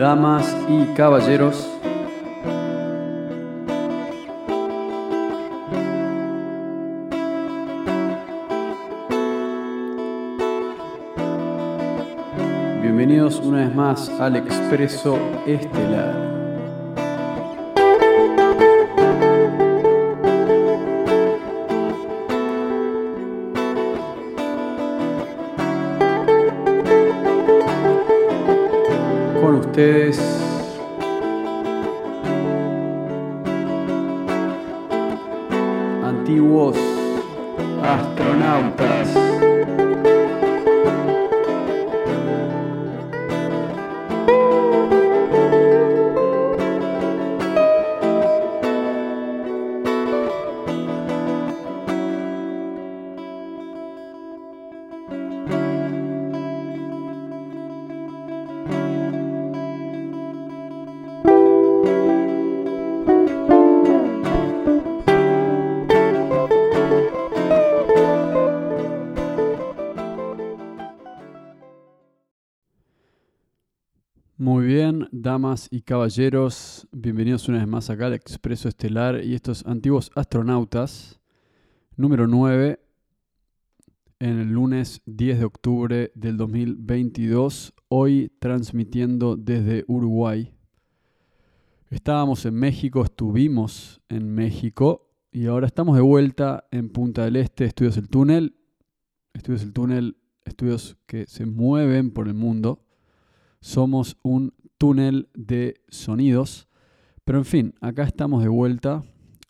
damas y caballeros. Bienvenidos una vez más al Expreso Estelar. Damas y caballeros, bienvenidos una vez más acá al Expreso Estelar y estos antiguos astronautas, número 9, en el lunes 10 de octubre del 2022, hoy transmitiendo desde Uruguay. Estábamos en México, estuvimos en México y ahora estamos de vuelta en Punta del Este, Estudios El Túnel, Estudios El Túnel, estudios que se mueven por el mundo somos un túnel de sonidos. Pero en fin, acá estamos de vuelta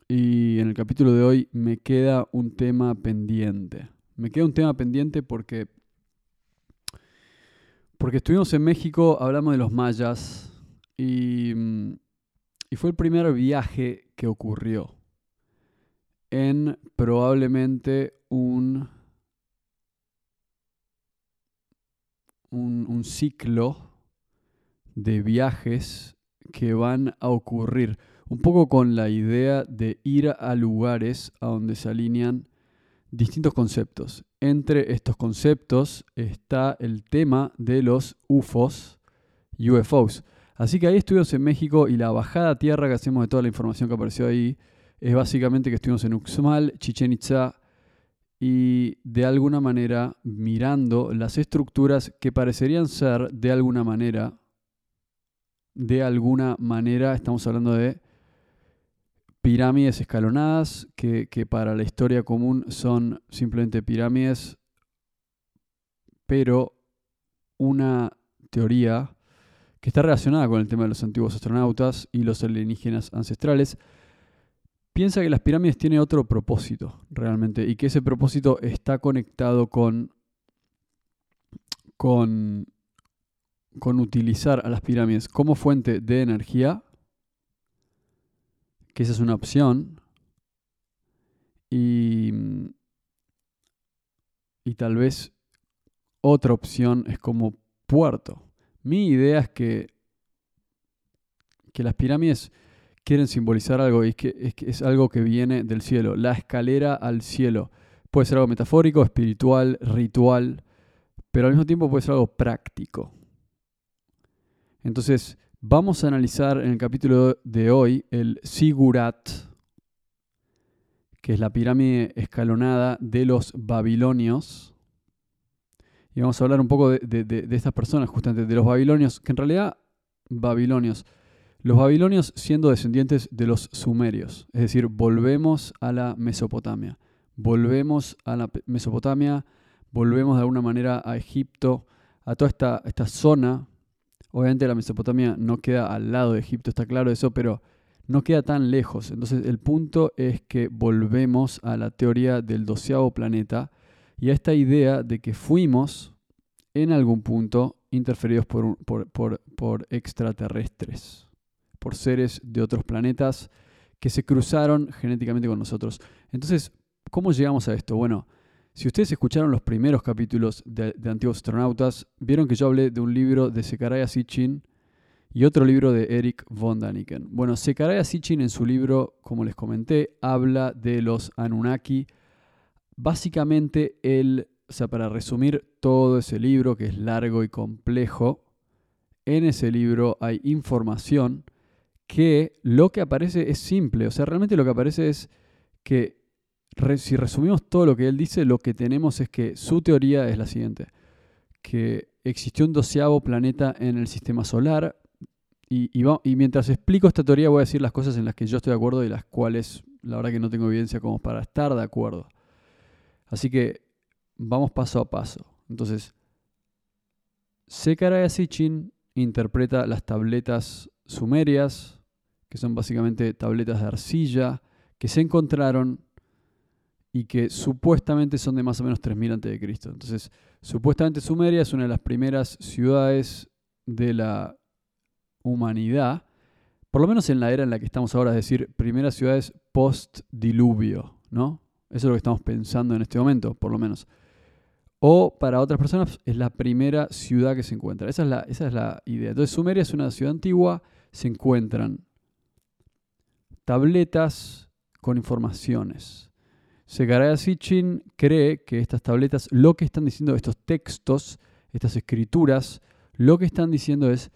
y en el capítulo de hoy me queda un tema pendiente. Me queda un tema pendiente porque porque estuvimos en México, hablamos de los mayas y, y fue el primer viaje que ocurrió en probablemente un, un, un ciclo de viajes que van a ocurrir, un poco con la idea de ir a lugares a donde se alinean distintos conceptos. Entre estos conceptos está el tema de los UFOs, UFOs. Así que ahí estuvimos en México y la bajada a tierra que hacemos de toda la información que apareció ahí es básicamente que estuvimos en Uxmal, Chichen Itza y de alguna manera mirando las estructuras que parecerían ser de alguna manera de alguna manera estamos hablando de pirámides escalonadas, que, que, para la historia común son simplemente pirámides, pero una teoría que está relacionada con el tema de los antiguos astronautas y los alienígenas ancestrales, piensa que las pirámides tienen otro propósito realmente y que ese propósito está conectado con, con con utilizar a las pirámides como fuente de energía, que esa es una opción, y, tal vez otra opción es como puerto. Mi idea es que, que las pirámides quieren simbolizar algo y que, es que es algo que viene del cielo, la escalera al cielo. Puede ser algo metafórico, espiritual, ritual, pero al mismo tiempo puede ser algo práctico. Entonces, vamos a analizar en el capítulo de hoy el Sigurat, que es la pirámide escalonada de los babilonios. Y vamos a hablar un poco de, estas personas, justamente de los babilonios, que en realidad, babilonios, los babilonios siendo descendientes de los sumerios, es decir, volvemos a la Mesopotamia, volvemos a la Mesopotamia, volvemos de alguna manera a Egipto, a toda esta, esta zona Obviamente la Mesopotamia no queda al lado de Egipto, está claro eso, pero no queda tan lejos. Entonces el punto es que volvemos a la teoría del doceavo planeta y a esta idea de que fuimos en algún punto interferidos por, por, por extraterrestres, por seres de otros planetas que se cruzaron genéticamente con nosotros. Entonces, ¿cómo llegamos a esto? Bueno, si ustedes escucharon los primeros capítulos de, Antiguos Astronautas, vieron que yo hablé de un libro de Sekaraya Sitchin y otro libro de Eric von Daniken. Bueno, Sekaraya Sitchin en su libro, como les comenté, habla de los Anunnaki. Básicamente, él, o sea, para resumir todo ese libro, que es largo y complejo, en ese libro hay información que lo que aparece es simple. O sea, realmente lo que aparece es que si resumimos todo lo que él dice, lo que tenemos es que su teoría es la siguiente, que existió un doceavo planeta en el sistema solar y, mientras explico esta teoría voy a decir las cosas en las que yo estoy de acuerdo y las cuales la verdad que no tengo evidencia como para estar de acuerdo. Así que vamos paso a paso. Entonces, Sekaraya Sitchin interpreta las tabletas sumerias, que son básicamente tabletas de arcilla, que se encontraron y que supuestamente son de más o menos 3000 a.C. Entonces, supuestamente Sumeria es una de las primeras ciudades de la humanidad, por lo menos en la era en la que estamos ahora, es decir, primeras ciudades post-diluvio, ¿no? Eso es lo que estamos pensando en este momento, por lo menos. O para otras personas es la primera ciudad que se encuentra. Esa es la, esa es la idea. Entonces Sumeria es una ciudad antigua, se encuentran tabletas con informaciones. Segaraya Sitchin cree que estas tabletas, lo que están diciendo estos textos, estas escrituras, lo que están diciendo es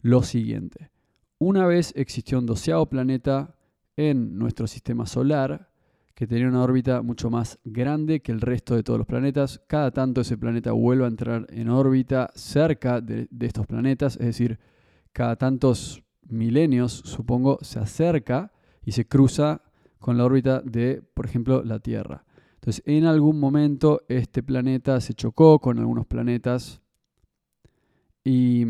lo siguiente. Una vez existió un doceavo planeta en nuestro sistema solar, que tenía una órbita mucho más grande que el resto de todos los planetas. Cada tanto ese planeta vuelve a entrar en órbita cerca de, estos planetas, es decir, cada tantos milenios, supongo, se acerca y se cruza con la órbita de, por ejemplo, la Tierra. Entonces, en algún momento este planeta se chocó con algunos planetas y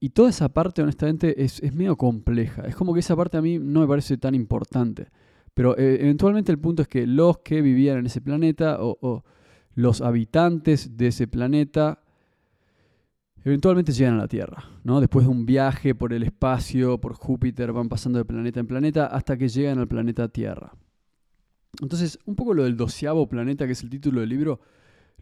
y, toda esa parte, honestamente, es, medio compleja. Es como que esa parte a mí no me parece tan importante. Pero eh, eventualmente el punto es que los que vivían en ese planeta o, los habitantes de ese planeta eventualmente llegan a la Tierra. ¿no? Después de un viaje por el espacio, por Júpiter, van pasando de planeta en planeta hasta que llegan al planeta Tierra. Entonces, un poco lo del doceavo planeta, que es el título del libro,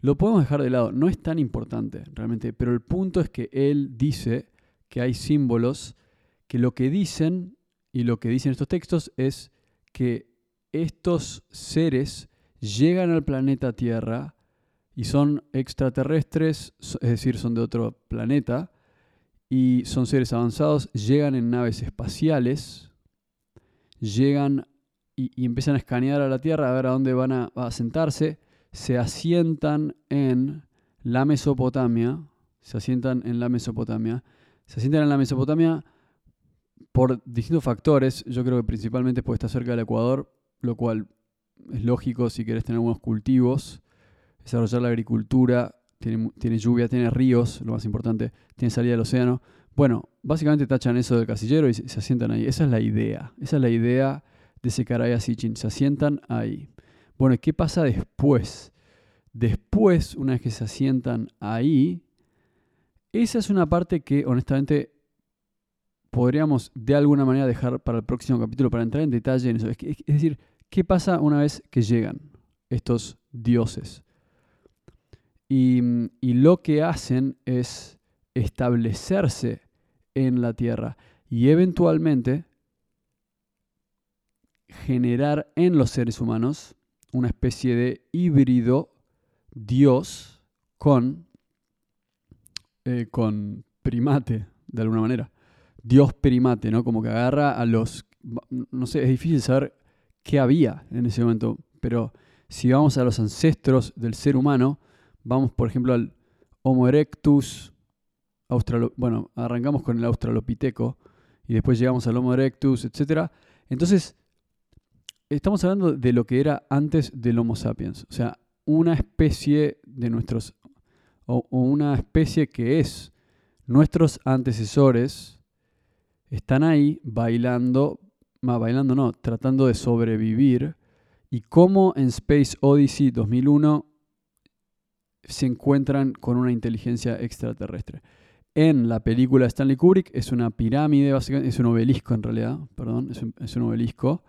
lo podemos dejar de lado. No es tan importante realmente, pero el punto es que él dice que hay símbolos que lo que dicen y lo que dicen estos textos es que estos seres llegan al planeta Tierra y son extraterrestres, es decir, son de otro planeta, y son seres avanzados, llegan en naves espaciales, llegan y, empiezan a escanear a la Tierra a ver a dónde van a, a sentarse, se asientan en la Mesopotamia, se asientan en la Mesopotamia, se asientan en la Mesopotamia por distintos factores. Yo creo que principalmente porque está cerca del Ecuador, lo cual es lógico si querés tener algunos cultivos, desarrollar la agricultura, tiene, lluvia, tiene ríos, lo más importante, tiene salida del océano. Bueno, básicamente tachan eso del casillero y se, asientan ahí. Esa es la idea. Esa es la idea de Sekaraya Sitchin. Se asientan ahí. Bueno, ¿qué pasa después? Después, una vez que se asientan ahí, esa es una parte que honestamente podríamos de alguna manera dejar para el próximo capítulo para entrar en detalle en eso. Es, decir, ¿qué pasa una vez que llegan estos dioses? Y, y, lo que hacen es establecerse en la tierra y eventualmente generar en los seres humanos una especie de híbrido Dios con eh, con primate, de alguna manera. Dios primate, ¿no? Como que agarra a los... No sé, es difícil saber qué había en ese momento, pero si vamos a los ancestros del ser humano, vamos por ejemplo al Homo erectus, bueno, arrancamos con el Australopiteco y después llegamos al Homo erectus, etc. Entonces, estamos hablando de lo que era antes del Homo sapiens, o sea, una especie de nuestros o, una especie que es nuestros antecesores están ahí bailando, más bailando no, tratando de sobrevivir y cómo en Space Odyssey 2001 se encuentran con una inteligencia extraterrestre. En la película Stanley Kubrick es una pirámide, básicamente, es un obelisco en realidad, perdón, es un, obelisco.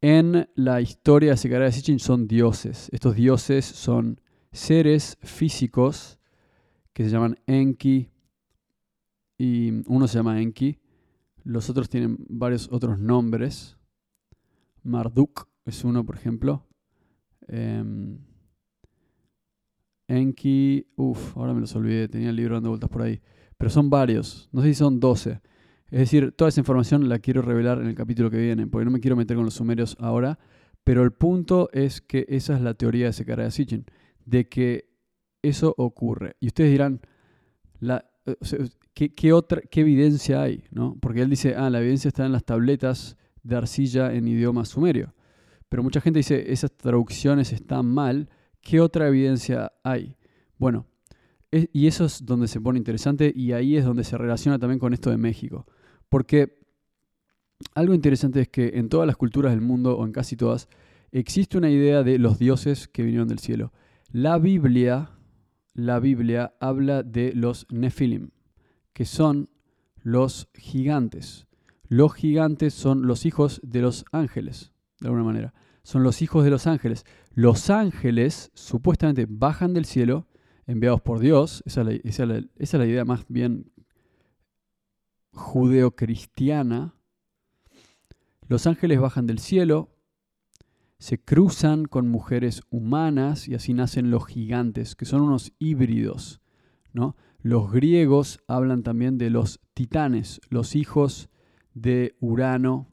En la historia de Sekaraya Sitchin son dioses. Estos dioses son seres físicos que se llaman Enki, y uno se llama Enki, los otros tienen varios otros nombres. Marduk es uno, por ejemplo. Em, Enki, uff, ahora me los olvidé, tenía el libro dando vueltas por ahí, pero son varios, no sé si son 12. Es decir, toda esa información la quiero revelar en el capítulo que viene, porque no me quiero meter con los sumerios ahora, pero el punto es que esa es la teoría de Sekaraya Sitchin, de que eso ocurre. Y ustedes dirán, eh, ¿qué, otra, ¿qué evidencia hay? ¿no? Porque él dice, ah, la evidencia está en las tabletas de arcilla en idioma sumerio. Pero mucha gente dice, esas traducciones están mal, ¿qué otra evidencia hay? Bueno, y eso es donde se pone interesante y ahí es donde se relaciona también con esto de México. Porque algo interesante es que en todas las culturas del mundo, o en casi todas, existe una idea de los dioses que vinieron del cielo. La Biblia, la Biblia habla de los Nephilim, que son los gigantes. Los gigantes son los hijos de los ángeles, de alguna manera. Son los hijos de los ángeles. Los ángeles supuestamente bajan del cielo, enviados por Dios. Esa es la, es la idea más bien judeocristiana, los ángeles bajan del cielo, se cruzan con mujeres humanas y así nacen los gigantes, que son unos híbridos. ¿no? Los griegos hablan también de los titanes, los hijos de Urano,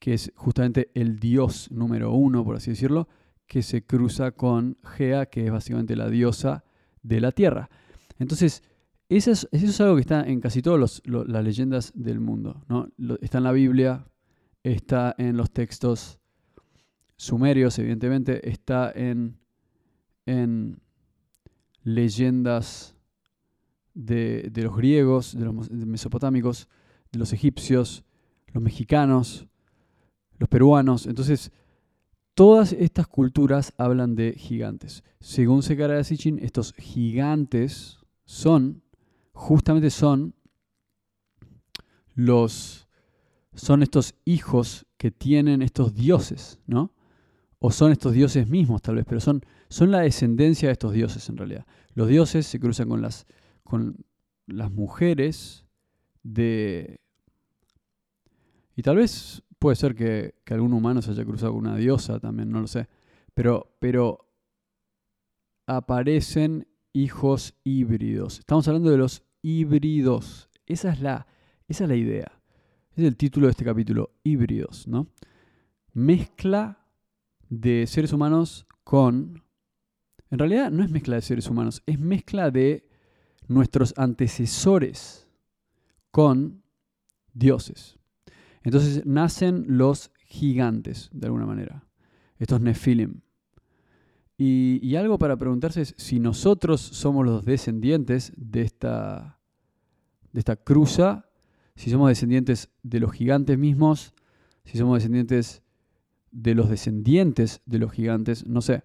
que es justamente el dios número uno, por así decirlo, que se cruza con Gea, que es básicamente la diosa de la tierra. Entonces, eso es, algo que está en casi todas las leyendas del mundo. ¿no? Está en la Biblia, está en los textos sumerios, evidentemente, está en, en leyendas de, los griegos, de los mesopotámicos, de los egipcios, los mexicanos, los peruanos. Entonces, todas estas culturas hablan de gigantes. Según Sekaraya Sitchin, estos gigantes son justamente son los son estos hijos que tienen estos dioses, ¿no? O son estos dioses mismos tal vez, pero son, son la descendencia de estos dioses en realidad. Los dioses se cruzan con las, con las mujeres de... Y tal vez puede ser que, algún humano se haya cruzado con una diosa también, no lo sé. Pero, pero aparecen hijos híbridos. Estamos hablando de los híbridos. Esa es la, esa es la idea. Es el título de este capítulo, híbridos, ¿no? Mezcla de seres humanos con... En realidad no es mezcla de seres humanos, es mezcla de nuestros antecesores con dioses. Entonces nacen los gigantes, de alguna manera, estos Nephilim. Y, algo para preguntarse es si nosotros somos los descendientes de esta, de esta cruza, si somos descendientes de los gigantes mismos, si somos descendientes de los descendientes de los gigantes, no sé.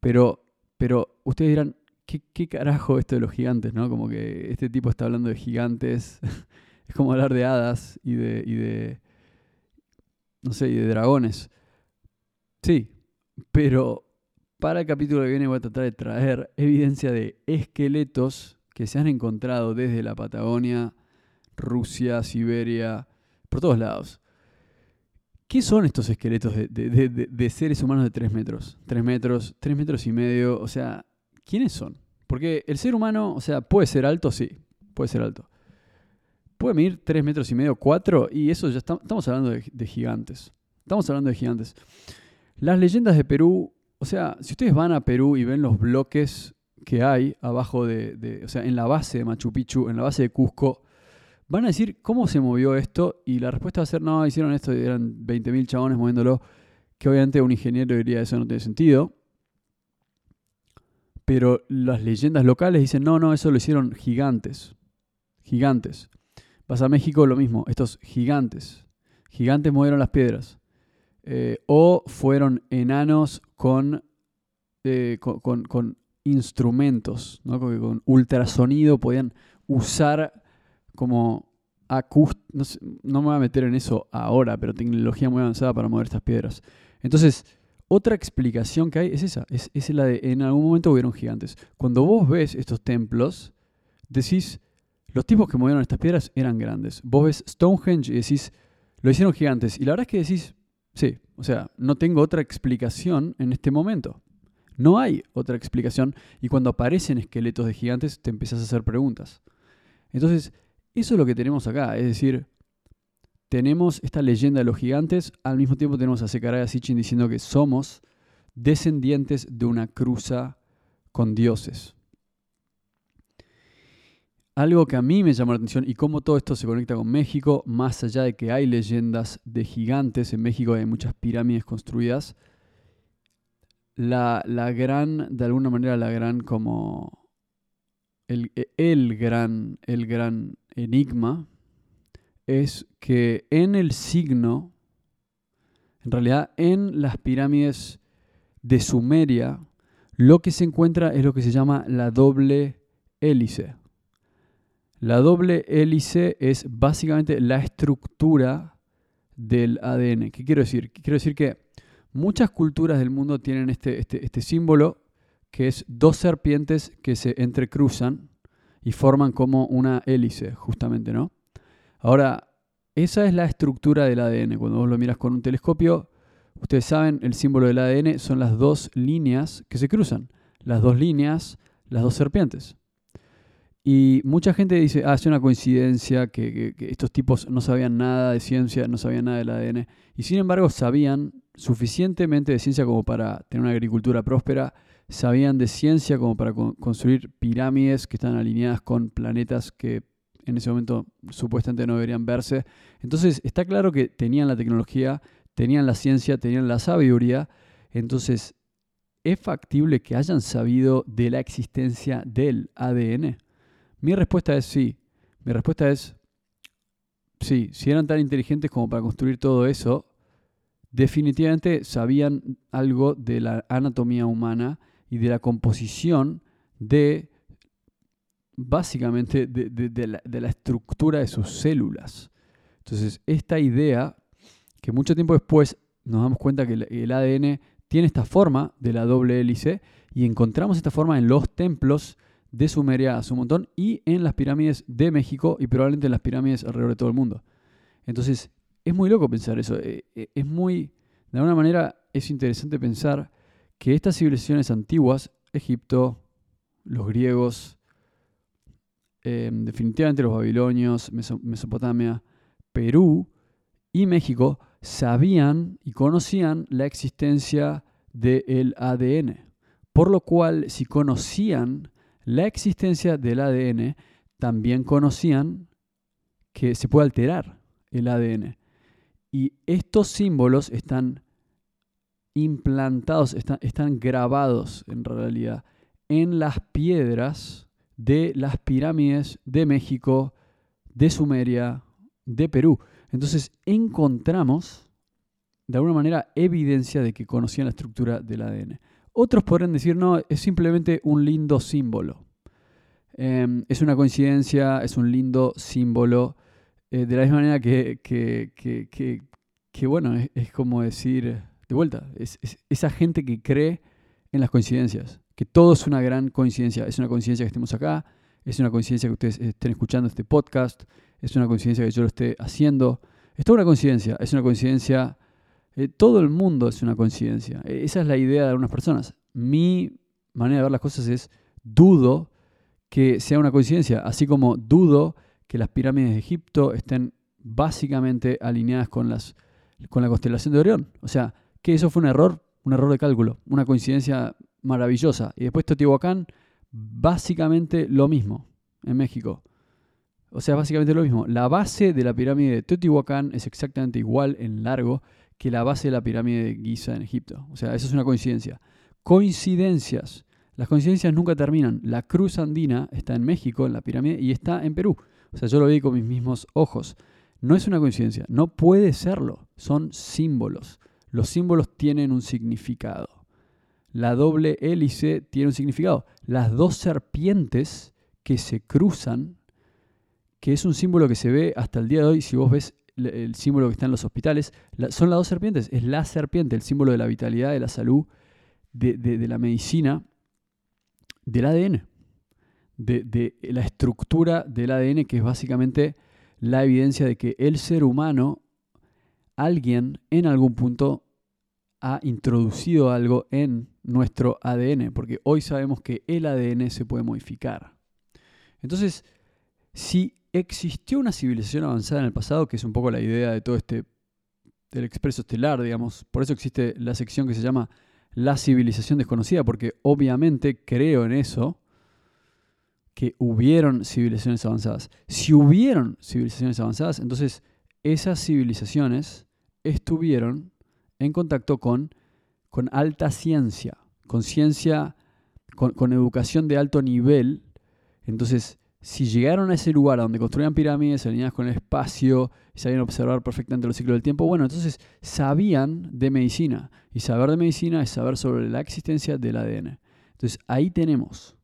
Pero, pero ustedes dirán, ¿qué, ¿qué, carajo esto de los gigantes? ¿no? Como que este tipo está hablando de gigantes. es como hablar de hadas y de, no sé, y de dragones. Sí, pero para el capítulo que viene voy a tratar de traer evidencia de esqueletos que se han encontrado desde la Patagonia, Rusia, Siberia, por todos lados. ¿Qué son estos esqueletos de, seres humanos de 3 metros? 3 metros, 3 metros y medio, o sea, ¿quiénes son? Porque el ser humano, o sea, puede ser alto, sí, puede ser alto. Puede medir 3 metros y medio, 4, y eso ya estamos hablando de gigantes. Estamos hablando de gigantes. Las leyendas de Perú o sea, si ustedes van a Perú y ven los bloques que hay abajo de, o sea, en la base de Machu Picchu, en la base de Cusco, van a decir cómo se movió esto y la respuesta va a ser, no, hicieron esto y eran 20.000 chabones moviéndolo, que obviamente un ingeniero diría eso no tiene sentido. Pero las leyendas locales dicen, no, no, eso lo hicieron gigantes. Gigantes. Vas a México, lo mismo, estos gigantes. Gigantes movieron las piedras. Eh, o fueron enanos eh, con, con, instrumentos, ¿no? con, con ultrasonido podían usar como acústico, no, me voy a meter en eso ahora, pero tecnología muy avanzada para mover estas piedras. Entonces, otra explicación que hay es esa, es, es la de en algún momento hubieron gigantes. Cuando vos ves estos templos, decís, los tipos que movieron estas piedras eran grandes. Vos ves Stonehenge y decís, lo hicieron gigantes. Y la verdad es que decís, Sí, o sea, no tengo otra explicación en este momento. No hay otra explicación y cuando aparecen esqueletos de gigantes te empiezas a hacer preguntas. Entonces, eso es lo que tenemos acá, es decir, tenemos esta leyenda de los gigantes, al mismo tiempo tenemos a Sekaraya Sitchin diciendo que somos descendientes de una cruza con dioses. Algo que a mí me llamó la atención y cómo todo esto se conecta con México, más allá de que hay leyendas de gigantes, en México hay muchas pirámides construidas, la, gran, de alguna manera, la gran como el, el, gran, el gran enigma es que en el signo, en realidad en las pirámides de Sumeria, lo que se encuentra es lo que se llama la doble hélice. La doble hélice es básicamente la estructura del ADN. ¿Qué quiero decir? Quiero decir que muchas culturas del mundo tienen este, este, este símbolo que es dos serpientes que se entrecruzan y forman como una hélice, justamente, ¿no? Ahora, esa es la estructura del ADN. Cuando vos lo miras con un telescopio, ustedes saben, el símbolo del ADN son las dos líneas que se cruzan. Las dos líneas, las dos serpientes. Y mucha gente dice, ah, es una coincidencia que, estos tipos no sabían nada de ciencia, no sabían nada del ADN. Y sin embargo sabían suficientemente de ciencia como para tener una agricultura próspera, sabían de ciencia como para construir pirámides que están alineadas con planetas que en ese momento supuestamente no deberían verse. Entonces está claro que tenían la tecnología, tenían la ciencia, tenían la sabiduría. Entonces, ¿es factible que hayan sabido de la existencia del ADN? Mi respuesta es sí. Mi respuesta es sí. Si eran tan inteligentes como para construir todo eso, definitivamente sabían algo de la anatomía humana y de la composición de básicamente de, la, estructura de sus células. Entonces, esta idea, que mucho tiempo después nos damos cuenta que el, ADN tiene esta forma de la doble hélice y encontramos esta forma en los templos de Sumeria a su montón y en las pirámides de México y probablemente en las pirámides alrededor de todo el mundo. Entonces, es muy loco pensar eso. Eh, eh, es muy, de alguna manera, es interesante pensar que estas civilizaciones antiguas, Egipto, los griegos, Em, definitivamente los babilonios, Mesopotamia, Perú y México sabían y conocían la existencia del ADN. Por lo cual, si conocían la existencia del ADN, también conocían que se puede alterar el ADN. Y estos símbolos están implantados, están, están grabados en realidad en las piedras de las pirámides de México, de Sumeria, de Perú. Entonces encontramos, de alguna manera, evidencia de que conocían la estructura del ADN. Otros podrían decir, no, es simplemente un lindo símbolo. Em, es una coincidencia, es un lindo símbolo. Eh, de la misma manera que, que, bueno, es, como decir, de vuelta, es esa gente que cree en las coincidencias que todo es una gran coincidencia. Es una coincidencia que estemos acá, es una coincidencia que ustedes estén escuchando este podcast, es una coincidencia que yo lo esté haciendo. Es toda una coincidencia, es una coincidencia. Eh, todo el mundo es una coincidencia. E, esa es la idea de algunas personas. Mi manera de ver las cosas es dudo que sea una coincidencia, así como dudo que las pirámides de Egipto estén básicamente alineadas con, las, con la constelación de Orión. O sea, que eso fue un error, un error de cálculo, una coincidencia maravillosa. Y después Teotihuacán, básicamente lo mismo en México. O sea, básicamente lo mismo. La base de la pirámide de Teotihuacán es exactamente igual en largo que la base de la pirámide de Giza en Egipto. O sea, eso es una coincidencia. Coincidencias. Las coincidencias nunca terminan. La cruz andina está en México, en la pirámide, y está en Perú. O sea, yo lo vi con mis mismos ojos. No es una coincidencia, no puede serlo. Son símbolos. Los símbolos tienen un significado la doble hélice tiene un significado. Las dos serpientes que se cruzan, que es un símbolo que se ve hasta el día de hoy, si vos ves el símbolo que está en los hospitales, son las dos serpientes, es la serpiente, el símbolo de la vitalidad, de la salud, de, la medicina, del ADN, de, de la estructura del ADN, que es básicamente la evidencia de que el ser humano, alguien en algún punto ha introducido algo en nuestro ADN, porque hoy sabemos que el ADN se puede modificar. Entonces, si existió una civilización avanzada en el pasado, que es un poco la idea de todo este, del expreso estelar, digamos, por eso existe la sección que se llama la civilización desconocida, porque obviamente creo en eso, que hubieron civilizaciones avanzadas. Si hubieron civilizaciones avanzadas, entonces esas civilizaciones estuvieron en contacto con, con alta ciencia, con ciencia, con, con educación de alto nivel. Entonces, si llegaron a ese lugar donde construían pirámides alineadas con el espacio y sabían observar perfectamente los ciclos del tiempo, bueno, entonces sabían de medicina. Y saber de medicina es saber sobre la existencia del ADN. Entonces ahí tenemos,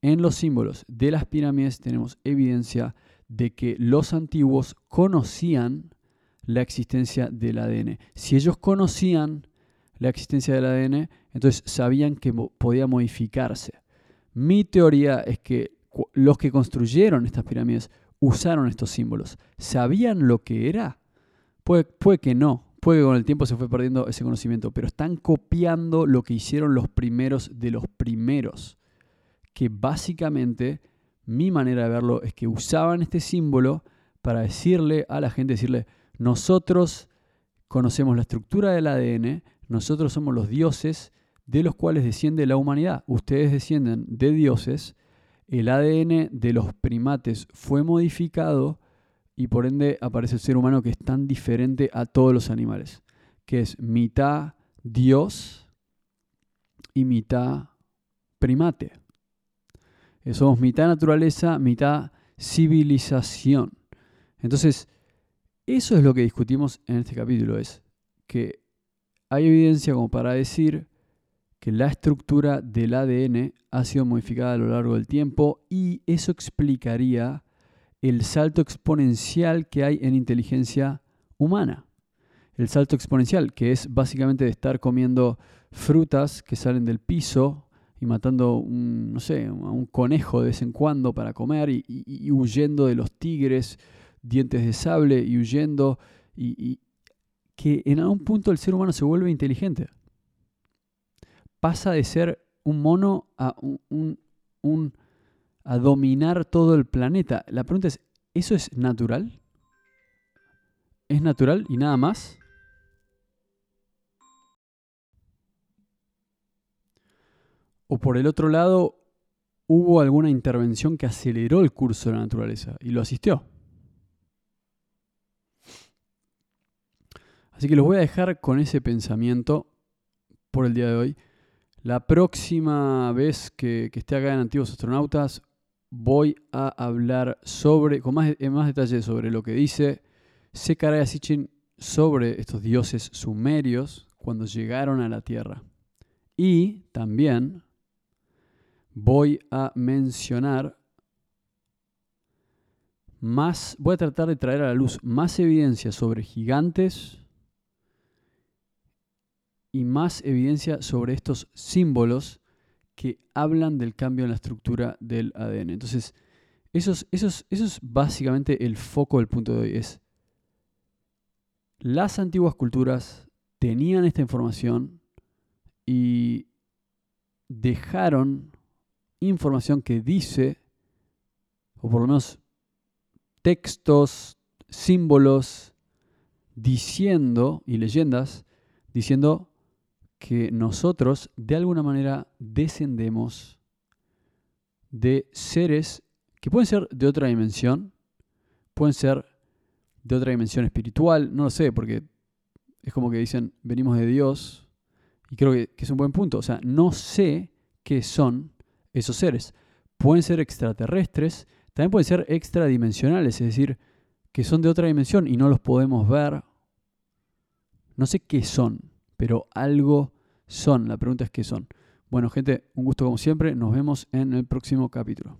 en los símbolos de las pirámides, tenemos evidencia de que los antiguos conocían la existencia del ADN. Si ellos conocían la existencia del ADN, entonces sabían que podía modificarse. Mi teoría es que los que construyeron estas pirámides usaron estos símbolos. ¿Sabían lo que era? Puede, puede, que no, puede que con el tiempo se fue perdiendo ese conocimiento, pero están copiando lo que hicieron los primeros de los primeros, que básicamente mi manera de verlo es que usaban este símbolo para decirle a la gente, decirle, nosotros conocemos la estructura del ADN, nosotros somos los dioses de los cuales desciende la humanidad, ustedes descienden de dioses, el ADN de los primates fue modificado y por ende aparece el ser humano que es tan diferente a todos los animales, que es mitad Dios y mitad primate. Eh, somos mitad naturaleza, mitad civilización. Entonces, eso es lo que discutimos en este capítulo, es que hay evidencia como para decir que la estructura del ADN ha sido modificada a lo largo del tiempo y eso explicaría el salto exponencial que hay en inteligencia humana. El salto exponencial, que es básicamente de estar comiendo frutas que salen del piso y matando un, no sé, a un conejo de vez en cuando para comer y, huyendo de los tigres, dientes de sable y huyendo, y que en algún punto el ser humano se vuelve inteligente pasa de ser un mono a, un, a dominar todo el planeta. La pregunta es, ¿eso es natural? ¿Es natural y nada más? O por el otro lado, hubo alguna intervención que aceleró el curso de la naturaleza y lo asistió. Así que los voy a dejar con ese pensamiento por el día de hoy. La próxima vez que, esté acá en Antiguos Astronautas voy a hablar sobre, con más, en más detalle sobre lo que dice Sekaraya Sitchin sobre estos dioses sumerios cuando llegaron a la Tierra. Y también voy a mencionar más, voy a tratar de traer a la luz más evidencia sobre gigantes y más evidencia sobre estos símbolos que hablan del cambio en la estructura del ADN. Entonces, eso es, básicamente el foco del punto de hoy. Es las antiguas culturas tenían esta información y dejaron información que dice, o por lo menos textos, símbolos, diciendo, y leyendas, diciendo que nosotros de alguna manera descendemos de seres que pueden ser de otra dimensión, pueden ser de otra dimensión espiritual, no lo sé, porque es como que dicen, venimos de Dios, y creo que, es un buen punto, o sea, no sé qué son esos seres. Pueden ser extraterrestres, también pueden ser extradimensionales, es decir, que son de otra dimensión y no los podemos ver. No sé qué son pero algo son. La pregunta es qué son. Bueno, gente, un gusto como siempre. Nos vemos en el próximo capítulo.